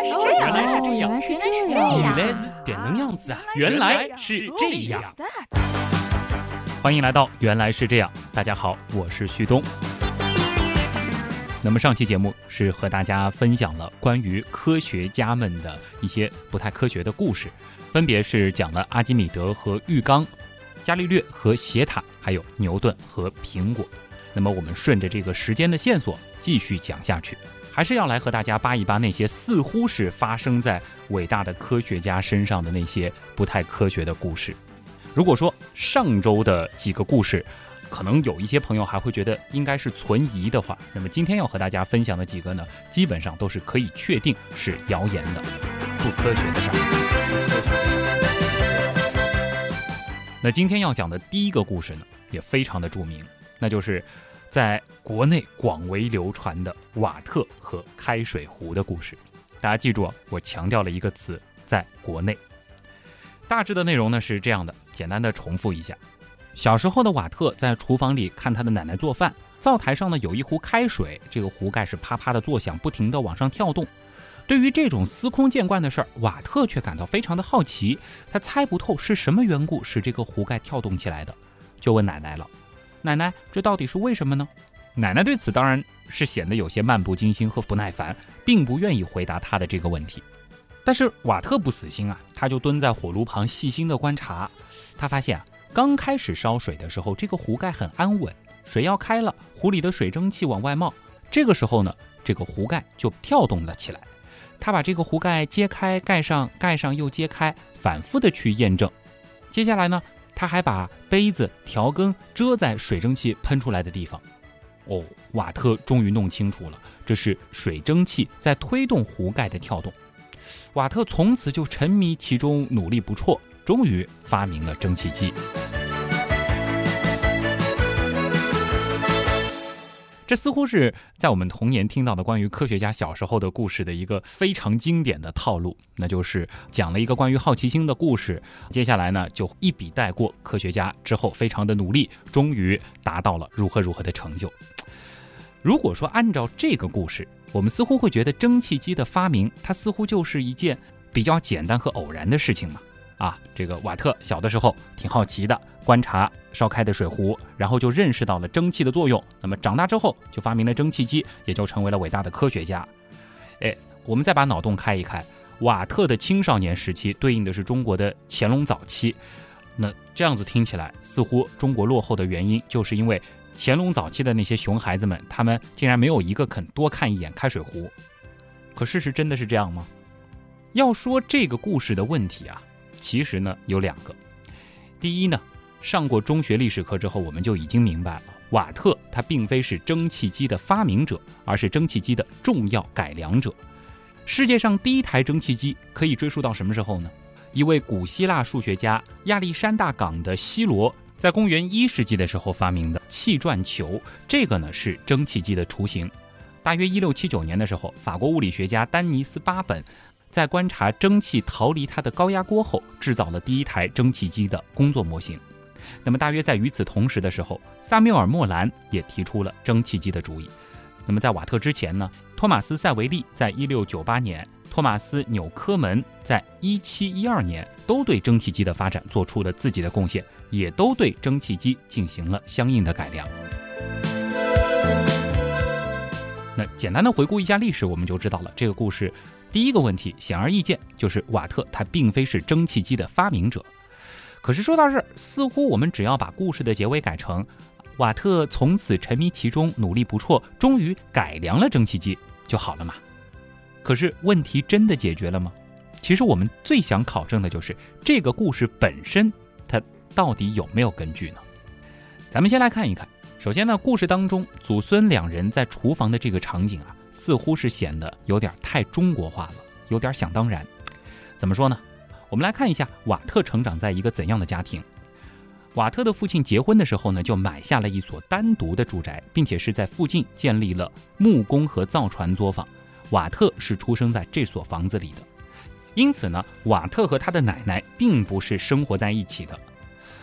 来是这样，原来是这样原来是这样，原来是这能样子啊！原来是这样。欢迎来到《原来是这样》，大家好，我是旭东。那么上期节目是和大家分享了关于科学家们的一些不太科学的故事，分别是讲了阿基米德和浴缸、伽利略和斜塔，还有牛顿和苹果。那么我们顺着这个时间的线索继续讲下去，还是要来和大家扒一扒那些似乎是发生在伟大的科学家身上的那些不太科学的故事。如果说上周的几个故事，可能有一些朋友还会觉得应该是存疑的话，那么今天要和大家分享的几个呢，基本上都是可以确定是谣言的、不科学的事儿。那今天要讲的第一个故事呢，也非常的著名，那就是在国内广为流传的瓦特和开水壶的故事。大家记住，我强调了一个词，在国内。大致的内容呢是这样的，简单的重复一下。小时候的瓦特在厨房里看他的奶奶做饭，灶台上呢有一壶开水，这个壶盖是啪啪的作响，不停的往上跳动。对于这种司空见惯的事儿，瓦特却感到非常的好奇，他猜不透是什么缘故使这个壶盖跳动起来的，就问奶奶了：“奶奶，这到底是为什么呢？”奶奶对此当然是显得有些漫不经心和不耐烦，并不愿意回答他的这个问题。但是瓦特不死心啊，他就蹲在火炉旁细心的观察。他发现啊，刚开始烧水的时候，这个壶盖很安稳，水要开了，壶里的水蒸气往外冒。这个时候呢，这个壶盖就跳动了起来。他把这个壶盖揭开，盖上，盖上又揭开，反复的去验证。接下来呢，他还把杯子、调羹遮在水蒸气喷出来的地方。哦，瓦特终于弄清楚了，这是水蒸气在推动壶盖的跳动。瓦特从此就沉迷其中，努力不辍，终于发明了蒸汽机。这似乎是在我们童年听到的关于科学家小时候的故事的一个非常经典的套路，那就是讲了一个关于好奇心的故事，接下来呢就一笔带过，科学家之后非常的努力，终于达到了如何如何的成就。如果说按照这个故事，我们似乎会觉得蒸汽机的发明，它似乎就是一件比较简单和偶然的事情嘛。啊，这个瓦特小的时候挺好奇的，观察烧开的水壶，然后就认识到了蒸汽的作用。那么长大之后就发明了蒸汽机，也就成为了伟大的科学家。哎，我们再把脑洞开一开，瓦特的青少年时期对应的是中国的乾隆早期。那这样子听起来，似乎中国落后的原因就是因为。乾隆早期的那些熊孩子们，他们竟然没有一个肯多看一眼开水壶。可事实真的是这样吗？要说这个故事的问题啊，其实呢有两个。第一呢，上过中学历史课之后，我们就已经明白了，瓦特他并非是蒸汽机的发明者，而是蒸汽机的重要改良者。世界上第一台蒸汽机可以追溯到什么时候呢？一位古希腊数学家亚历山大港的希罗。在公元一世纪的时候发明的气转球，这个呢是蒸汽机的雏形。大约一六七九年的时候，法国物理学家丹尼斯巴本在观察蒸汽逃离他的高压锅后，制造了第一台蒸汽机的工作模型。那么大约在与此同时的时候，萨缪尔莫兰也提出了蒸汽机的主意。那么在瓦特之前呢，托马斯塞维利在一六九八年，托马斯纽科门在一七一二年都对蒸汽机的发展做出了自己的贡献。也都对蒸汽机进行了相应的改良。那简单的回顾一下历史，我们就知道了这个故事。第一个问题显而易见，就是瓦特他并非是蒸汽机的发明者。可是说到这儿，似乎我们只要把故事的结尾改成瓦特从此沉迷其中，努力不辍，终于改良了蒸汽机就好了嘛？可是问题真的解决了吗？其实我们最想考证的就是这个故事本身。它到底有没有根据呢？咱们先来看一看。首先呢，故事当中祖孙两人在厨房的这个场景啊，似乎是显得有点太中国化了，有点想当然。怎么说呢？我们来看一下瓦特成长在一个怎样的家庭。瓦特的父亲结婚的时候呢，就买下了一所单独的住宅，并且是在附近建立了木工和造船作坊。瓦特是出生在这所房子里的，因此呢，瓦特和他的奶奶并不是生活在一起的。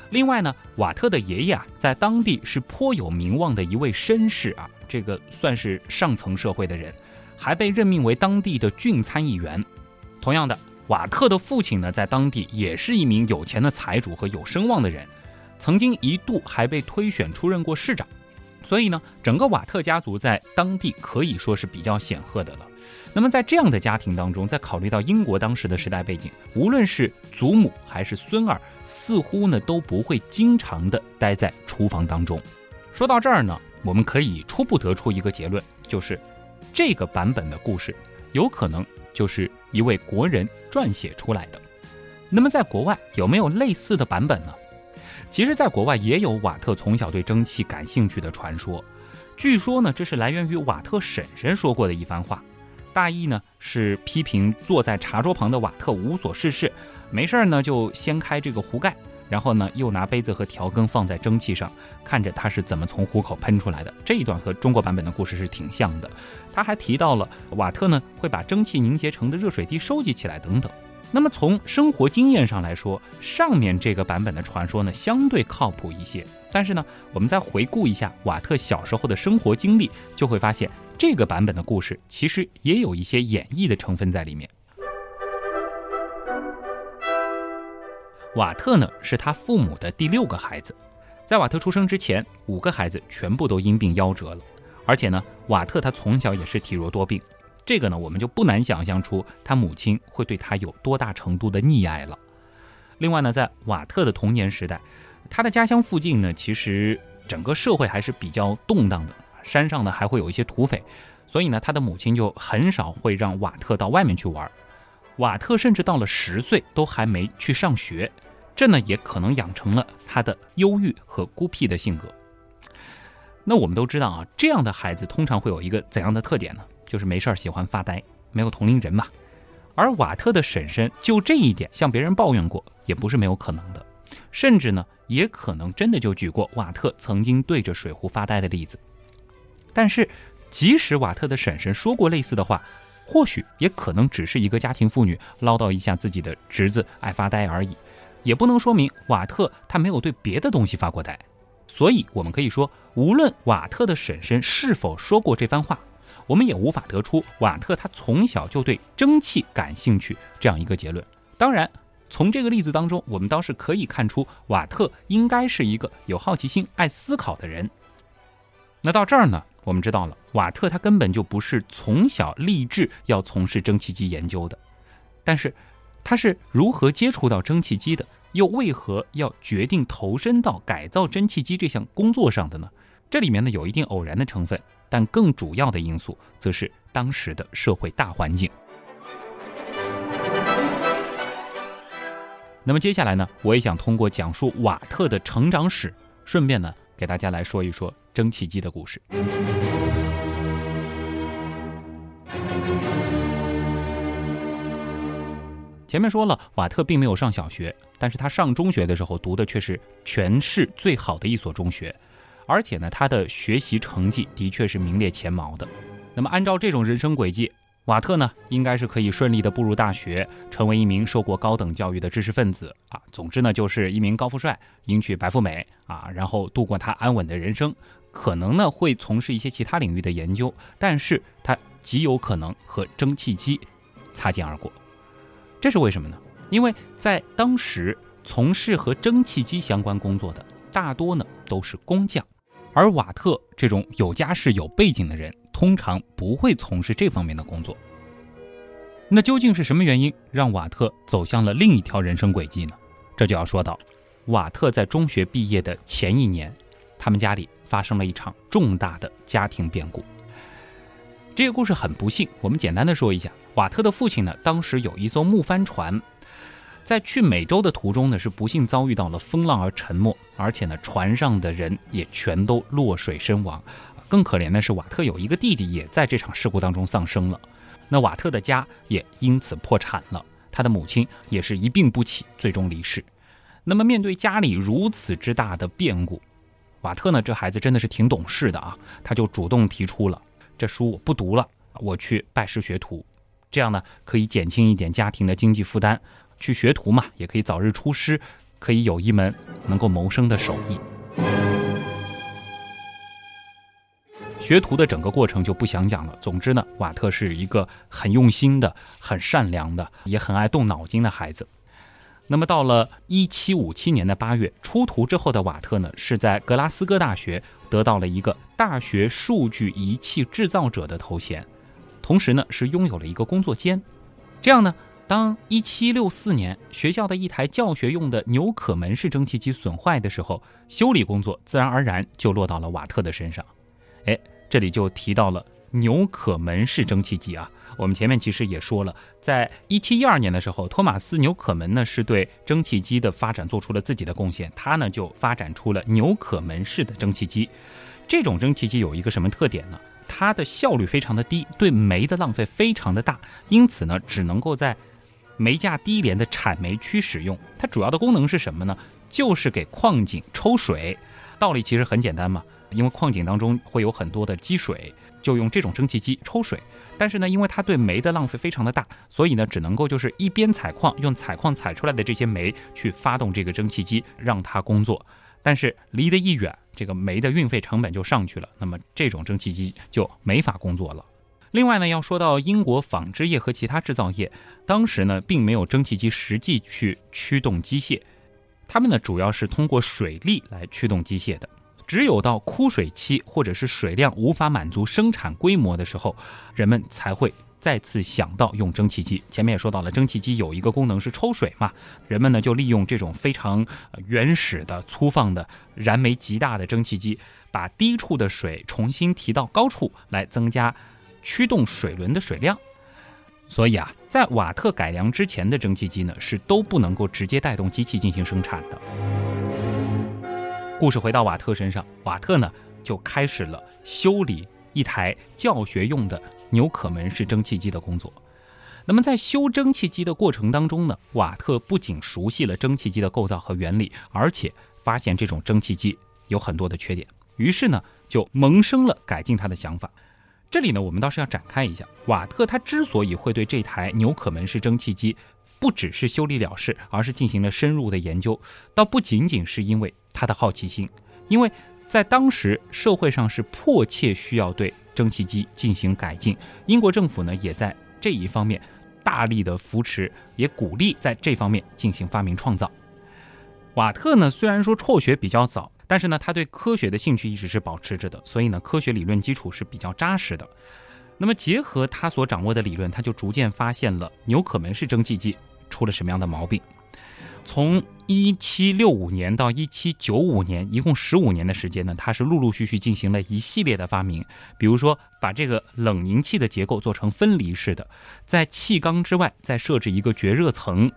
另外呢，瓦特的爷爷啊，在当地是颇有名望的一位绅士啊，这个算是上层社会的人。还被任命为当地的郡参议员。同样的，瓦特的父亲呢，在当地也是一名有钱的财主和有声望的人，曾经一度还被推选出任过市长。所以呢，整个瓦特家族在当地可以说是比较显赫的了。那么在这样的家庭当中，在考虑到英国当时的时代背景，无论是祖母还是孙儿，似乎呢都不会经常的待在厨房当中。说到这儿呢，我们可以初步得出一个结论，就是这个版本的故事有可能就是一位国人撰写出来的。那么在国外有没有类似的版本呢？其实，在国外也有瓦特从小对蒸汽感兴趣的传说。据说呢，这是来源于瓦特婶婶说过的一番话。大意呢是批评坐在茶桌旁的瓦特无所事事，没事儿呢就掀开这个壶盖，然后呢又拿杯子和调羹放在蒸汽上，看着它是怎么从壶口喷出来的。这一段和中国版本的故事是挺像的。他还提到了瓦特呢会把蒸汽凝结成的热水滴收集起来等等。那么从生活经验上来说，上面这个版本的传说呢相对靠谱一些。但是呢，我们再回顾一下瓦特小时候的生活经历，就会发现。这个版本的故事其实也有一些演绎的成分在里面。瓦特呢是他父母的第六个孩子，在瓦特出生之前，五个孩子全部都因病夭折了。而且呢，瓦特他从小也是体弱多病，这个呢我们就不难想象出他母亲会对他有多大程度的溺爱了。另外呢，在瓦特的童年时代，他的家乡附近呢其实整个社会还是比较动荡的。山上呢还会有一些土匪，所以呢他的母亲就很少会让瓦特到外面去玩。瓦特甚至到了十岁都还没去上学，这呢也可能养成了他的忧郁和孤僻的性格。那我们都知道啊，这样的孩子通常会有一个怎样的特点呢？就是没事儿喜欢发呆，没有同龄人嘛。而瓦特的婶婶就这一点向别人抱怨过，也不是没有可能的，甚至呢也可能真的就举过瓦特曾经对着水壶发呆的例子。但是，即使瓦特的婶婶说过类似的话，或许也可能只是一个家庭妇女唠叨一下自己的侄子爱发呆而已，也不能说明瓦特他没有对别的东西发过呆。所以，我们可以说，无论瓦特的婶婶是否说过这番话，我们也无法得出瓦特他从小就对蒸汽感兴趣这样一个结论。当然，从这个例子当中，我们倒是可以看出瓦特应该是一个有好奇心、爱思考的人。那到这儿呢？我们知道了，瓦特他根本就不是从小立志要从事蒸汽机研究的，但是他是如何接触到蒸汽机的？又为何要决定投身到改造蒸汽机这项工作上的呢？这里面呢有一定偶然的成分，但更主要的因素则是当时的社会大环境。那么接下来呢，我也想通过讲述瓦特的成长史，顺便呢给大家来说一说。蒸汽机的故事。前面说了，瓦特并没有上小学，但是他上中学的时候读的却是全市最好的一所中学，而且呢，他的学习成绩的确是名列前茅的。那么，按照这种人生轨迹，瓦特呢，应该是可以顺利的步入大学，成为一名受过高等教育的知识分子啊。总之呢，就是一名高富帅，迎娶白富美啊，然后度过他安稳的人生。可能呢会从事一些其他领域的研究，但是他极有可能和蒸汽机擦肩而过。这是为什么呢？因为在当时从事和蒸汽机相关工作的大多呢都是工匠，而瓦特这种有家世、有背景的人，通常不会从事这方面的工作。那究竟是什么原因让瓦特走向了另一条人生轨迹呢？这就要说到，瓦特在中学毕业的前一年，他们家里。发生了一场重大的家庭变故。这个故事很不幸，我们简单的说一下。瓦特的父亲呢，当时有一艘木帆船，在去美洲的途中呢，是不幸遭遇到了风浪而沉没，而且呢，船上的人也全都落水身亡。更可怜的是，瓦特有一个弟弟也在这场事故当中丧生了。那瓦特的家也因此破产了，他的母亲也是一病不起，最终离世。那么，面对家里如此之大的变故，瓦特呢，这孩子真的是挺懂事的啊，他就主动提出了，这书我不读了，我去拜师学徒，这样呢可以减轻一点家庭的经济负担，去学徒嘛，也可以早日出师，可以有一门能够谋生的手艺。学徒的整个过程就不详讲了。总之呢，瓦特是一个很用心的、很善良的，也很爱动脑筋的孩子。那么到了一七五七年的八月，出徒之后的瓦特呢，是在格拉斯哥大学得到了一个大学数据仪器制造者的头衔，同时呢，是拥有了一个工作间。这样呢，当一七六四年学校的一台教学用的纽可门式蒸汽机损坏的时候，修理工作自然而然就落到了瓦特的身上。哎，这里就提到了纽可门式蒸汽机啊。我们前面其实也说了，在一七一二年的时候，托马斯纽可门呢是对蒸汽机的发展做出了自己的贡献，他呢就发展出了纽可门式的蒸汽机。这种蒸汽机有一个什么特点呢？它的效率非常的低，对煤的浪费非常的大，因此呢只能够在煤价低廉的产煤区使用。它主要的功能是什么呢？就是给矿井抽水。道理其实很简单嘛，因为矿井当中会有很多的积水，就用这种蒸汽机抽水。但是呢，因为它对煤的浪费非常的大，所以呢，只能够就是一边采矿，用采矿采出来的这些煤去发动这个蒸汽机，让它工作。但是离得一远，这个煤的运费成本就上去了，那么这种蒸汽机就没法工作了。另外呢，要说到英国纺织业和其他制造业，当时呢，并没有蒸汽机实际去驱动机械，他们呢，主要是通过水力来驱动机械的。只有到枯水期，或者是水量无法满足生产规模的时候，人们才会再次想到用蒸汽机。前面也说到了，蒸汽机有一个功能是抽水嘛，人们呢就利用这种非常原始的、粗放的、燃煤极大的蒸汽机，把低处的水重新提到高处来增加驱动水轮的水量。所以啊，在瓦特改良之前的蒸汽机呢，是都不能够直接带动机器进行生产的。故事回到瓦特身上，瓦特呢就开始了修理一台教学用的纽可门式蒸汽机的工作。那么在修蒸汽机的过程当中呢，瓦特不仅熟悉了蒸汽机的构造和原理，而且发现这种蒸汽机有很多的缺点，于是呢就萌生了改进它的想法。这里呢我们倒是要展开一下，瓦特他之所以会对这台纽可门式蒸汽机不只是修理了事，而是进行了深入的研究，倒不仅仅是因为。他的好奇心，因为在当时社会上是迫切需要对蒸汽机进行改进，英国政府呢也在这一方面大力的扶持，也鼓励在这方面进行发明创造。瓦特呢虽然说辍学比较早，但是呢他对科学的兴趣一直是保持着的，所以呢科学理论基础是比较扎实的。那么结合他所掌握的理论，他就逐渐发现了纽可门式蒸汽机出了什么样的毛病。从一七六五年到一七九五年，一共十五年的时间呢，他是陆陆续续进行了一系列的发明。比如说，把这个冷凝器的结构做成分离式的，在气缸之外再设置一个绝热层。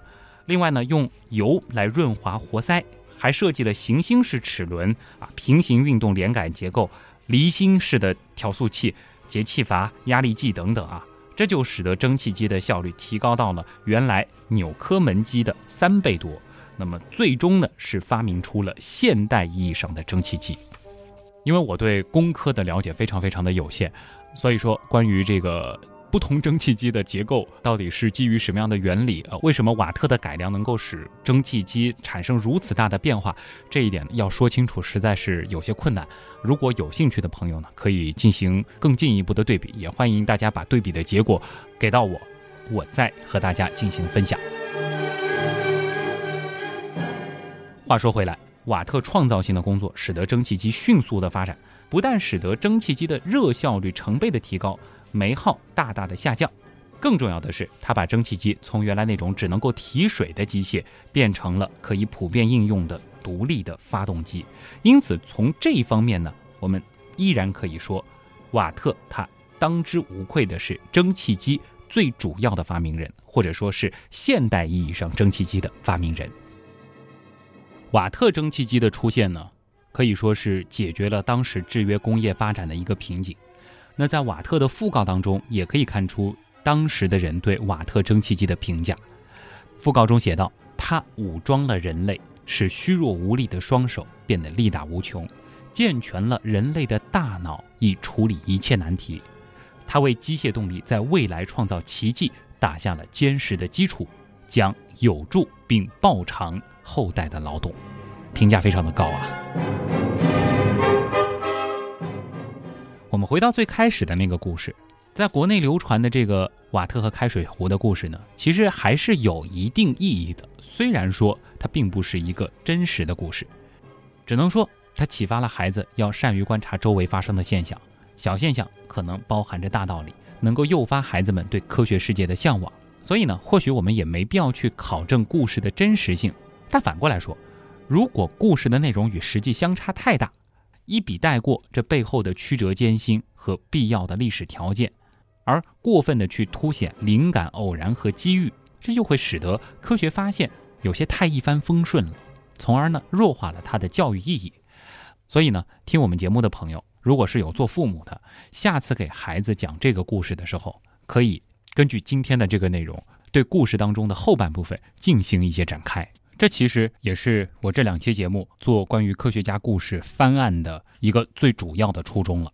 另外呢，用油来润滑活塞，还设计了行星式齿轮啊，平行运动连杆结构、离心式的调速器、节气阀、压力计等等啊。这就使得蒸汽机的效率提高到了原来纽科门机的三倍多。那么最终呢，是发明出了现代意义上的蒸汽机。因为我对工科的了解非常非常的有限，所以说关于这个。不同蒸汽机的结构到底是基于什么样的原理？呃，为什么瓦特的改良能够使蒸汽机产生如此大的变化？这一点要说清楚，实在是有些困难。如果有兴趣的朋友呢，可以进行更进一步的对比，也欢迎大家把对比的结果给到我，我再和大家进行分享。话说回来，瓦特创造性的工作使得蒸汽机迅速的发展，不但使得蒸汽机的热效率成倍的提高。煤耗大大的下降，更重要的是，他把蒸汽机从原来那种只能够提水的机械，变成了可以普遍应用的独立的发动机。因此，从这一方面呢，我们依然可以说，瓦特他当之无愧的是蒸汽机最主要的发明人，或者说是现代意义上蒸汽机的发明人。瓦特蒸汽机的出现呢，可以说是解决了当时制约工业发展的一个瓶颈。那在瓦特的讣告当中，也可以看出当时的人对瓦特蒸汽机的评价。讣告中写道：“他武装了人类，使虚弱无力的双手变得力大无穷；健全了人类的大脑，以处理一切难题。他为机械动力在未来创造奇迹打下了坚实的基础，将有助并报偿后代的劳动。”评价非常的高啊。我们回到最开始的那个故事，在国内流传的这个瓦特和开水壶的故事呢，其实还是有一定意义的。虽然说它并不是一个真实的故事，只能说它启发了孩子要善于观察周围发生的现象，小现象可能包含着大道理，能够诱发孩子们对科学世界的向往。所以呢，或许我们也没必要去考证故事的真实性。但反过来说，如果故事的内容与实际相差太大，一笔带过这背后的曲折艰辛和必要的历史条件，而过分的去凸显灵感、偶然和机遇，这就会使得科学发现有些太一帆风顺了，从而呢弱化了它的教育意义。所以呢，听我们节目的朋友，如果是有做父母的，下次给孩子讲这个故事的时候，可以根据今天的这个内容，对故事当中的后半部分进行一些展开。这其实也是我这两期节目做关于科学家故事翻案的一个最主要的初衷了。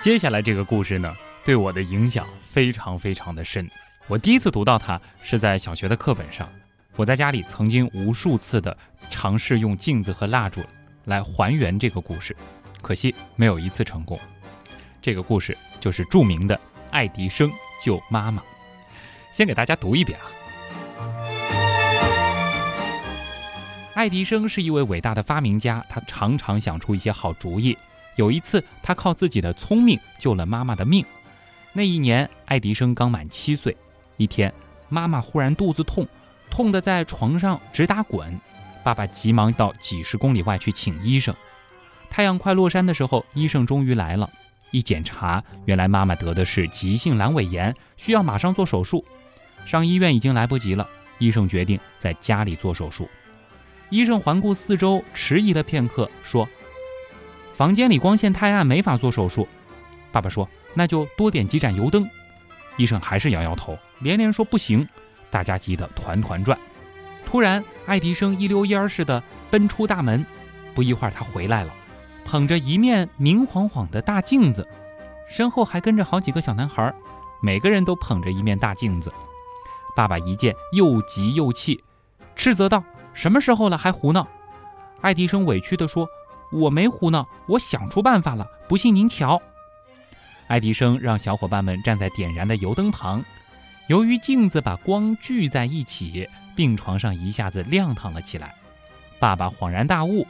接下来这个故事呢，对我的影响非常非常的深。我第一次读到它是在小学的课本上，我在家里曾经无数次的尝试用镜子和蜡烛来还原这个故事，可惜没有一次成功。这个故事就是著名的爱迪生救妈妈。先给大家读一遍啊。爱迪生是一位伟大的发明家，他常常想出一些好主意。有一次，他靠自己的聪明救了妈妈的命。那一年，爱迪生刚满七岁。一天，妈妈忽然肚子痛，痛得在床上直打滚。爸爸急忙到几十公里外去请医生。太阳快落山的时候，医生终于来了。一检查，原来妈妈得的是急性阑尾炎，需要马上做手术。上医院已经来不及了，医生决定在家里做手术。医生环顾四周，迟疑了片刻，说：“房间里光线太暗，没法做手术。”爸爸说：“那就多点几盏油灯。”医生还是摇摇头，连连说：“不行。”大家急得团团转。突然，爱迪生一溜烟似的奔出大门，不一会儿他回来了。捧着一面明晃晃的大镜子，身后还跟着好几个小男孩，每个人都捧着一面大镜子。爸爸一见，又急又气，斥责道：“什么时候了，还胡闹？”爱迪生委屈地说：“我没胡闹，我想出办法了，不信您瞧。”爱迪生让小伙伴们站在点燃的油灯旁，由于镜子把光聚在一起，病床上一下子亮堂了起来。爸爸恍然大悟。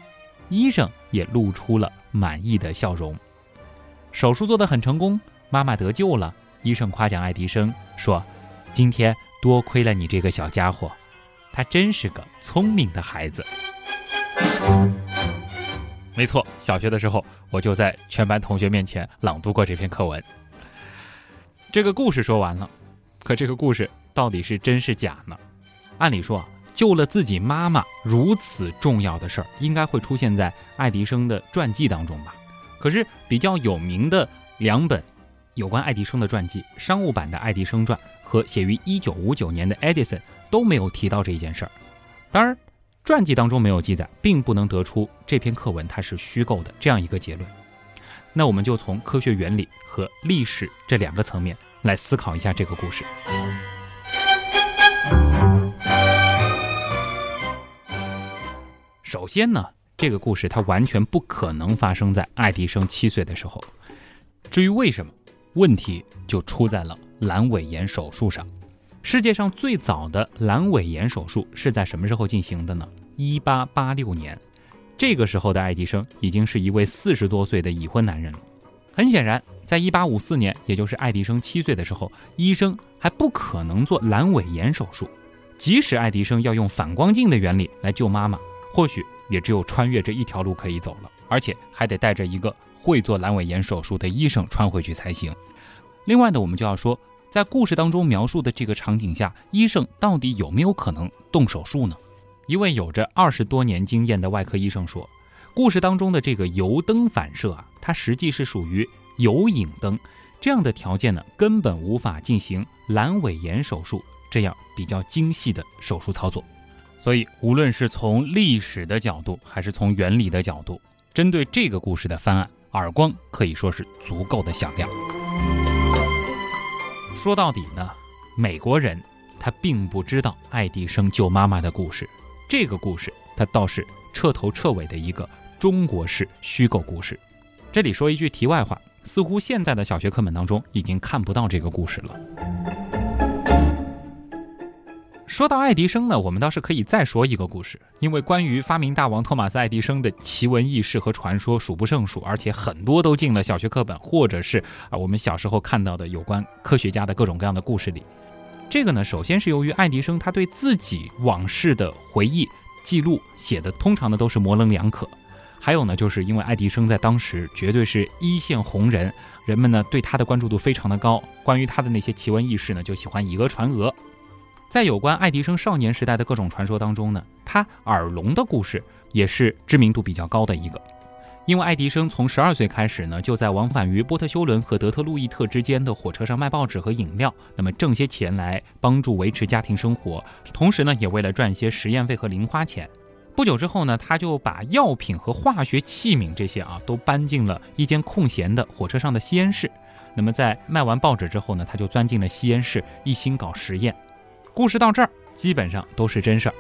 医生也露出了满意的笑容。手术做得很成功，妈妈得救了。医生夸奖爱迪生说：“今天多亏了你这个小家伙，他真是个聪明的孩子。”没错，小学的时候我就在全班同学面前朗读过这篇课文。这个故事说完了，可这个故事到底是真是假呢？按理说。救了自己妈妈如此重要的事儿，应该会出现在爱迪生的传记当中吧？可是比较有名的两本有关爱迪生的传记，商务版的《爱迪生传》和写于1959年的《Edison》都没有提到这一件事儿。当然，传记当中没有记载，并不能得出这篇课文它是虚构的这样一个结论。那我们就从科学原理和历史这两个层面来思考一下这个故事。首先呢，这个故事它完全不可能发生在爱迪生七岁的时候。至于为什么，问题就出在了阑尾炎手术上。世界上最早的阑尾炎手术是在什么时候进行的呢？一八八六年。这个时候的爱迪生已经是一位四十多岁的已婚男人了。很显然，在一八五四年，也就是爱迪生七岁的时候，医生还不可能做阑尾炎手术。即使爱迪生要用反光镜的原理来救妈妈。或许也只有穿越这一条路可以走了，而且还得带着一个会做阑尾炎手术的医生穿回去才行。另外呢，我们就要说，在故事当中描述的这个场景下，医生到底有没有可能动手术呢？一位有着二十多年经验的外科医生说，故事当中的这个油灯反射啊，它实际是属于有影灯，这样的条件呢，根本无法进行阑尾炎手术这样比较精细的手术操作。所以，无论是从历史的角度，还是从原理的角度，针对这个故事的翻案，耳光可以说是足够的响亮。说到底呢，美国人他并不知道爱迪生救妈妈的故事。这个故事，它倒是彻头彻尾的一个中国式虚构故事。这里说一句题外话，似乎现在的小学课本当中已经看不到这个故事了。说到爱迪生呢，我们倒是可以再说一个故事，因为关于发明大王托马斯·爱迪生的奇闻异事和传说数不胜数，而且很多都进了小学课本，或者是啊我们小时候看到的有关科学家的各种各样的故事里。这个呢，首先是由于爱迪生他对自己往事的回忆记录写的通常呢都是模棱两可，还有呢，就是因为爱迪生在当时绝对是一线红人，人们呢对他的关注度非常的高，关于他的那些奇闻异事呢就喜欢以讹传讹。在有关爱迪生少年时代的各种传说当中呢，他耳聋的故事也是知名度比较高的一个。因为爱迪生从十二岁开始呢，就在往返于波特休伦和德特路易特之间的火车上卖报纸和饮料，那么挣些钱来帮助维持家庭生活，同时呢，也为了赚些实验费和零花钱。不久之后呢，他就把药品和化学器皿这些啊都搬进了一间空闲的火车上的吸烟室。那么在卖完报纸之后呢，他就钻进了吸烟室，一心搞实验。故事到这儿基本上都是真事儿，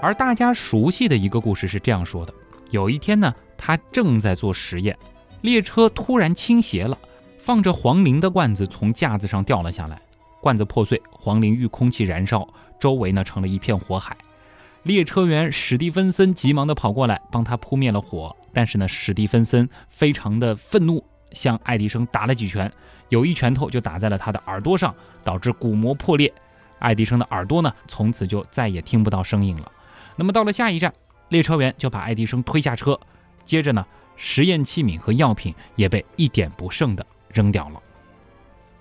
而大家熟悉的一个故事是这样说的：有一天呢，他正在做实验，列车突然倾斜了，放着黄磷的罐子从架子上掉了下来，罐子破碎，黄磷遇空气燃烧，周围呢成了一片火海。列车员史蒂芬森急忙地跑过来帮他扑灭了火，但是呢，史蒂芬森非常的愤怒。向爱迪生打了几拳，有一拳头就打在了他的耳朵上，导致鼓膜破裂。爱迪生的耳朵呢，从此就再也听不到声音了。那么到了下一站，列车员就把爱迪生推下车，接着呢，实验器皿和药品也被一点不剩的扔掉了。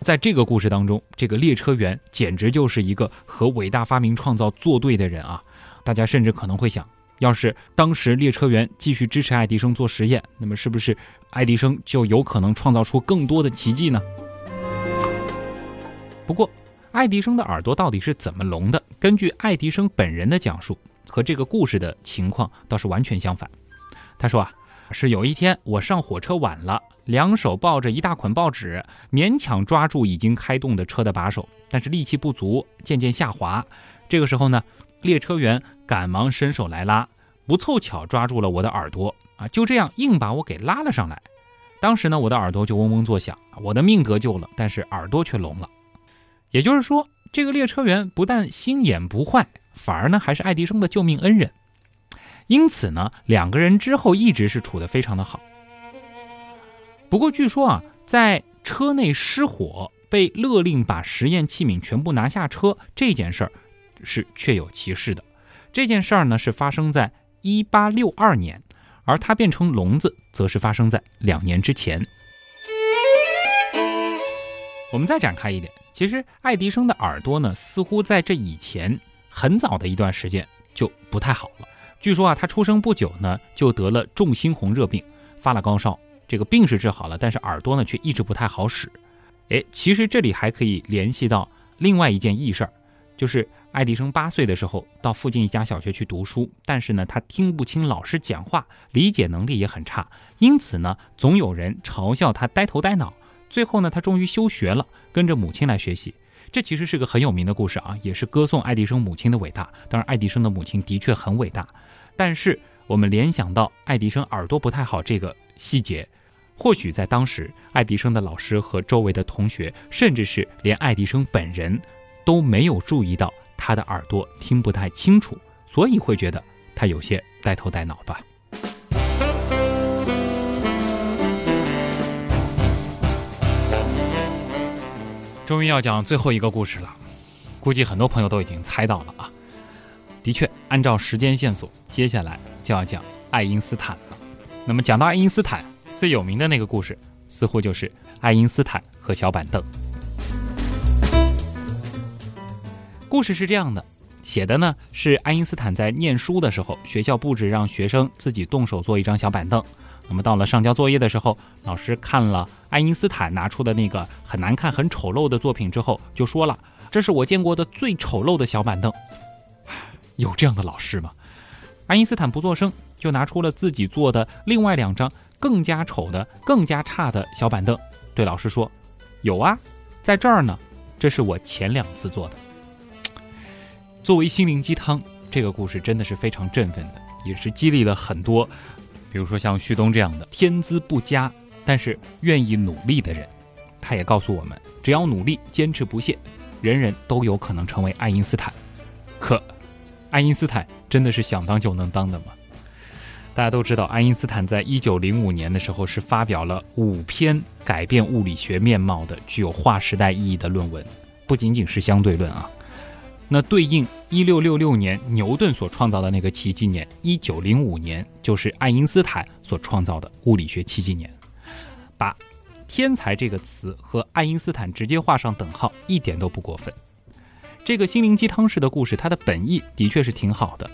在这个故事当中，这个列车员简直就是一个和伟大发明创造作对的人啊！大家甚至可能会想。要是当时列车员继续支持爱迪生做实验，那么是不是爱迪生就有可能创造出更多的奇迹呢？不过，爱迪生的耳朵到底是怎么聋的？根据爱迪生本人的讲述，和这个故事的情况倒是完全相反。他说啊，是有一天我上火车晚了，两手抱着一大捆报纸，勉强抓住已经开动的车的把手，但是力气不足，渐渐下滑。这个时候呢？列车员赶忙伸手来拉，不凑巧抓住了我的耳朵啊！就这样硬把我给拉了上来。当时呢，我的耳朵就嗡嗡作响，我的命得救了，但是耳朵却聋了。也就是说，这个列车员不但心眼不坏，反而呢还是爱迪生的救命恩人。因此呢，两个人之后一直是处得非常的好。不过据说啊，在车内失火被勒令把实验器皿全部拿下车这件事儿。是确有其事的，这件事儿呢是发生在一八六二年，而他变成聋子，则是发生在两年之前。我们再展开一点，其实爱迪生的耳朵呢，似乎在这以前很早的一段时间就不太好了。据说啊，他出生不久呢，就得了重猩红热病，发了高烧，这个病是治好了，但是耳朵呢却一直不太好使。哎，其实这里还可以联系到另外一件异事儿，就是。爱迪生八岁的时候到附近一家小学去读书，但是呢，他听不清老师讲话，理解能力也很差，因此呢，总有人嘲笑他呆头呆脑。最后呢，他终于休学了，跟着母亲来学习。这其实是个很有名的故事啊，也是歌颂爱迪生母亲的伟大。当然，爱迪生的母亲的确很伟大，但是我们联想到爱迪生耳朵不太好这个细节，或许在当时，爱迪生的老师和周围的同学，甚至是连爱迪生本人，都没有注意到。他的耳朵听不太清楚，所以会觉得他有些呆头呆脑吧。终于要讲最后一个故事了，估计很多朋友都已经猜到了啊。的确，按照时间线索，接下来就要讲爱因斯坦了。那么讲到爱因斯坦，最有名的那个故事，似乎就是爱因斯坦和小板凳。故事是这样的，写的呢是爱因斯坦在念书的时候，学校布置让学生自己动手做一张小板凳。那么到了上交作业的时候，老师看了爱因斯坦拿出的那个很难看、很丑陋的作品之后，就说了：“这是我见过的最丑陋的小板凳。”有这样的老师吗？爱因斯坦不作声，就拿出了自己做的另外两张更加丑的、更加差的小板凳，对老师说：“有啊，在这儿呢。”这是我前两次做的。作为心灵鸡汤，这个故事真的是非常振奋的，也是激励了很多，比如说像旭东这样的天资不佳但是愿意努力的人。他也告诉我们，只要努力、坚持不懈，人人都有可能成为爱因斯坦。可，爱因斯坦真的是想当就能当的吗？大家都知道，爱因斯坦在一九零五年的时候是发表了五篇改变物理学面貌的具有划时代意义的论文，不仅仅是相对论啊。那对应一六六六年牛顿所创造的那个奇迹年，一九零五年就是爱因斯坦所创造的物理学奇迹年。把“天才”这个词和爱因斯坦直接画上等号，一点都不过分。这个心灵鸡汤式的故事，它的本意的确是挺好的，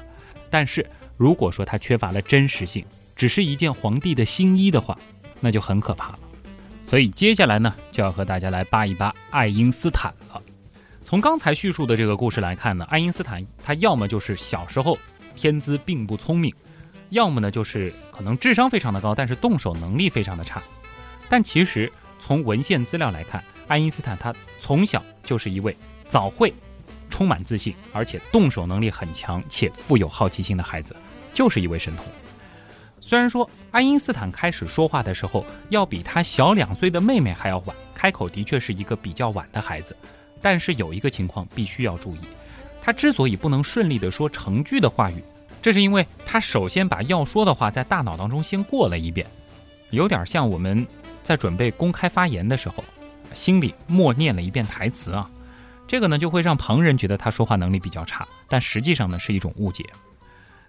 但是。如果说它缺乏了真实性，只是一件皇帝的新衣的话，那就很可怕了。所以接下来呢，就要和大家来扒一扒爱因斯坦了。从刚才叙述的这个故事来看呢，爱因斯坦他要么就是小时候天资并不聪明，要么呢就是可能智商非常的高，但是动手能力非常的差。但其实从文献资料来看，爱因斯坦他从小就是一位早会。充满自信，而且动手能力很强且富有好奇心的孩子，就是一位神童。虽然说爱因斯坦开始说话的时候要比他小两岁的妹妹还要晚，开口的确是一个比较晚的孩子，但是有一个情况必须要注意：他之所以不能顺利的说成句的话语，这是因为他首先把要说的话在大脑当中先过了一遍，有点像我们在准备公开发言的时候，心里默念了一遍台词啊。这个呢，就会让旁人觉得他说话能力比较差，但实际上呢是一种误解。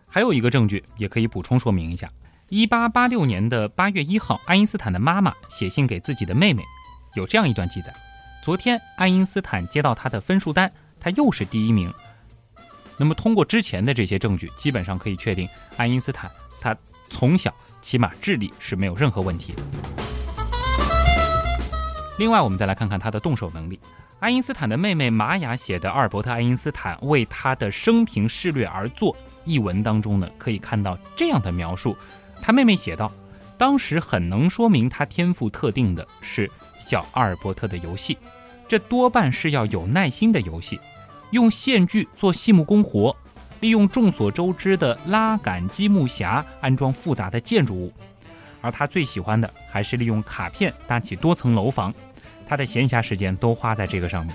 还有一个证据也可以补充说明一下：一八八六年的八月一号，爱因斯坦的妈妈写信给自己的妹妹，有这样一段记载：昨天爱因斯坦接到他的分数单，他又是第一名。那么通过之前的这些证据，基本上可以确定，爱因斯坦他从小起码智力是没有任何问题的。另外，我们再来看看他的动手能力。爱因斯坦的妹妹玛雅写的《阿尔伯特·爱因斯坦为他的生平事略而作》一文当中呢，可以看到这样的描述。他妹妹写道：“当时很能说明他天赋特定的是叫阿尔伯特的游戏，这多半是要有耐心的游戏，用线锯做细木工活，利用众所周知的拉杆积木匣安装复杂的建筑物。而他最喜欢的还是利用卡片搭起多层楼房。”他的闲暇时间都花在这个上面。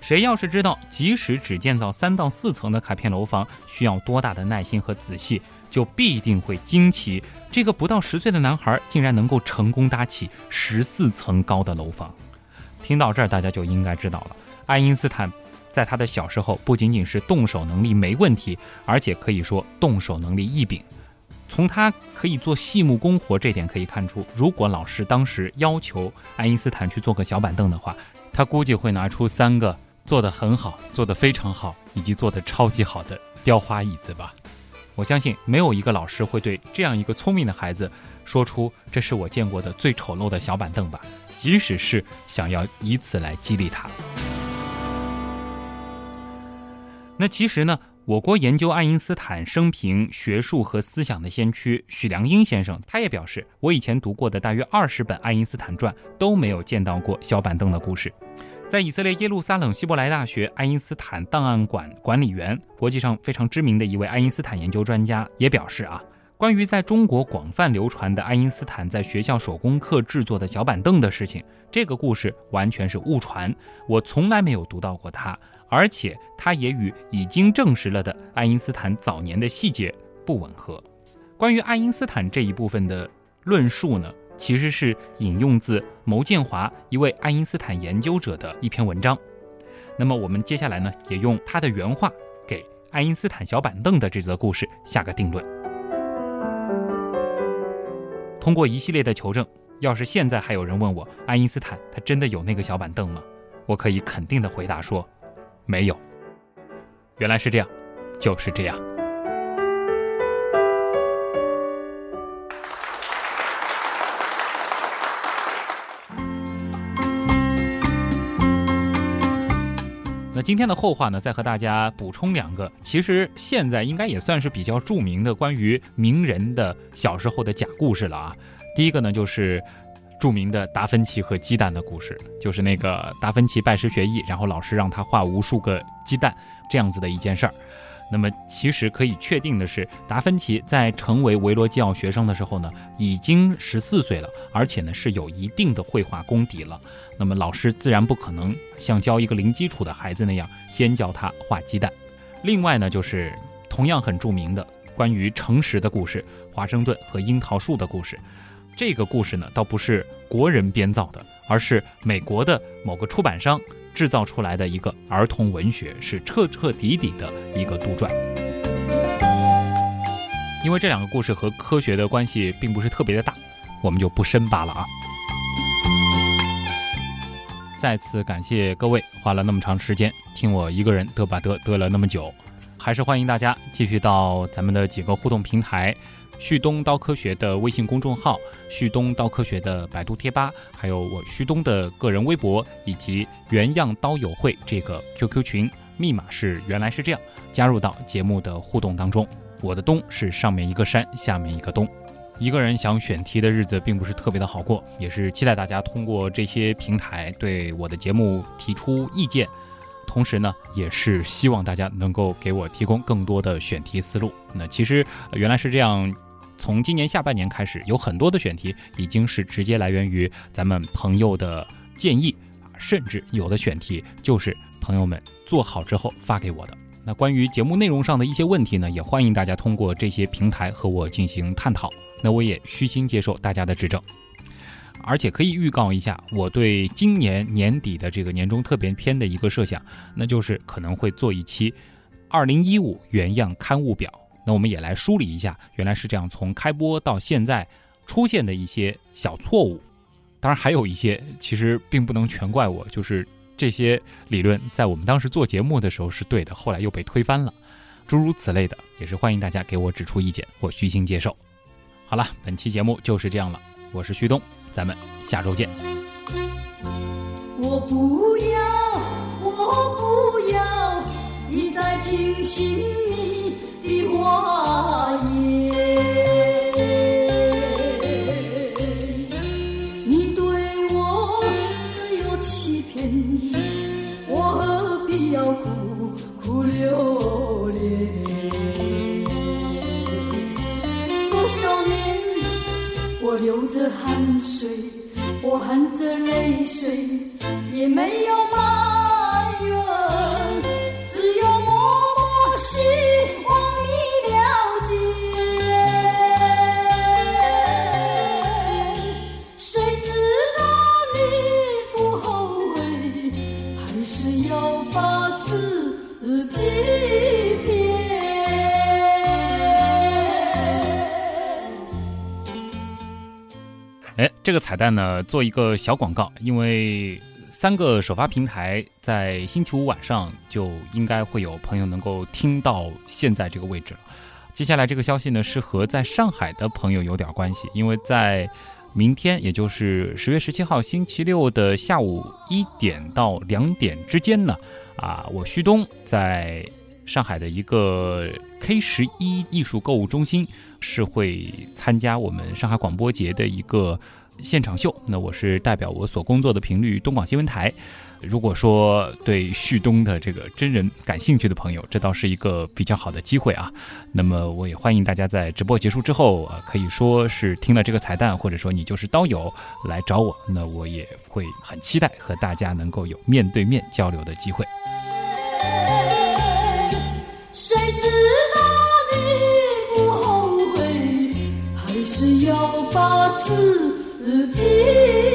谁要是知道，即使只建造三到四层的卡片楼房需要多大的耐心和仔细，就必定会惊奇，这个不到十岁的男孩竟然能够成功搭起十四层高的楼房。听到这儿，大家就应该知道了，爱因斯坦在他的小时候不仅仅是动手能力没问题，而且可以说动手能力异禀。从他可以做细木工活这点可以看出，如果老师当时要求爱因斯坦去做个小板凳的话，他估计会拿出三个做得很好、做得非常好以及做得超级好的雕花椅子吧。我相信没有一个老师会对这样一个聪明的孩子说出“这是我见过的最丑陋的小板凳”吧，即使是想要以此来激励他。那其实呢？我国研究爱因斯坦生平、学术和思想的先驱许良英先生，他也表示，我以前读过的大约二十本爱因斯坦传都没有见到过小板凳的故事。在以色列耶路撒冷希伯来大学爱因斯坦档案馆管理员、国际上非常知名的一位爱因斯坦研究专家也表示啊，关于在中国广泛流传的爱因斯坦在学校手工课制作的小板凳的事情，这个故事完全是误传，我从来没有读到过他。而且，它也与已经证实了的爱因斯坦早年的细节不吻合。关于爱因斯坦这一部分的论述呢，其实是引用自牟建华一位爱因斯坦研究者的一篇文章。那么，我们接下来呢，也用他的原话给爱因斯坦小板凳的这则故事下个定论。通过一系列的求证，要是现在还有人问我爱因斯坦他真的有那个小板凳吗？我可以肯定的回答说。没有，原来是这样，就是这样。今天的后话呢，再和大家补充两个，其实现在应该也算是比较著名的关于名人的小时候的假故事了啊。第一个呢，就是著名的达芬奇和鸡蛋的故事，就是那个达芬奇拜师学艺，然后老师让他画无数个鸡蛋这样子的一件事儿。那么，其实可以确定的是，达芬奇在成为维罗基奥学生的时候呢，已经十四岁了，而且呢是有一定的绘画功底了。那么，老师自然不可能像教一个零基础的孩子那样，先教他画鸡蛋。另外呢，就是同样很著名的关于诚实的故事——华盛顿和樱桃树的故事。这个故事呢，倒不是国人编造的，而是美国的某个出版商。制造出来的一个儿童文学是彻彻底底的一个杜撰，因为这两个故事和科学的关系并不是特别的大，我们就不深扒了啊。再次感谢各位花了那么长时间听我一个人嘚吧嘚嘚了那么久，还是欢迎大家继续到咱们的几个互动平台。旭东刀科学的微信公众号、旭东刀科学的百度贴吧，还有我旭东的个人微博，以及原样刀友会这个 QQ 群，密码是原来是这样，加入到节目的互动当中。我的东是上面一个山，下面一个东。一个人想选题的日子并不是特别的好过，也是期待大家通过这些平台对我的节目提出意见，同时呢，也是希望大家能够给我提供更多的选题思路。那其实原来是这样。从今年下半年开始，有很多的选题已经是直接来源于咱们朋友的建议，甚至有的选题就是朋友们做好之后发给我的。那关于节目内容上的一些问题呢，也欢迎大家通过这些平台和我进行探讨。那我也虚心接受大家的指正，而且可以预告一下，我对今年年底的这个年终特别篇的一个设想，那就是可能会做一期二零一五原样刊物表。那我们也来梳理一下，原来是这样，从开播到现在出现的一些小错误，当然还有一些其实并不能全怪我，就是这些理论在我们当时做节目的时候是对的，后来又被推翻了，诸如此类的，也是欢迎大家给我指出意见，我虚心接受。好了，本期节目就是这样了，我是旭东，咱们下周见。我不要，我不要，一再听信汗水，我含着泪水，也没有这个彩蛋呢，做一个小广告，因为三个首发平台在星期五晚上就应该会有朋友能够听到现在这个位置了。接下来这个消息呢，是和在上海的朋友有点关系，因为在明天，也就是十月十七号星期六的下午一点到两点之间呢，啊，我旭东在上海的一个 K 十一艺术购物中心。是会参加我们上海广播节的一个现场秀。那我是代表我所工作的频率东广新闻台。如果说对旭东的这个真人感兴趣的朋友，这倒是一个比较好的机会啊。那么我也欢迎大家在直播结束之后，啊，可以说是听了这个彩蛋，或者说你就是刀友来找我，那我也会很期待和大家能够有面对面交流的机会。谁知道你不后悔，还？是要把自如今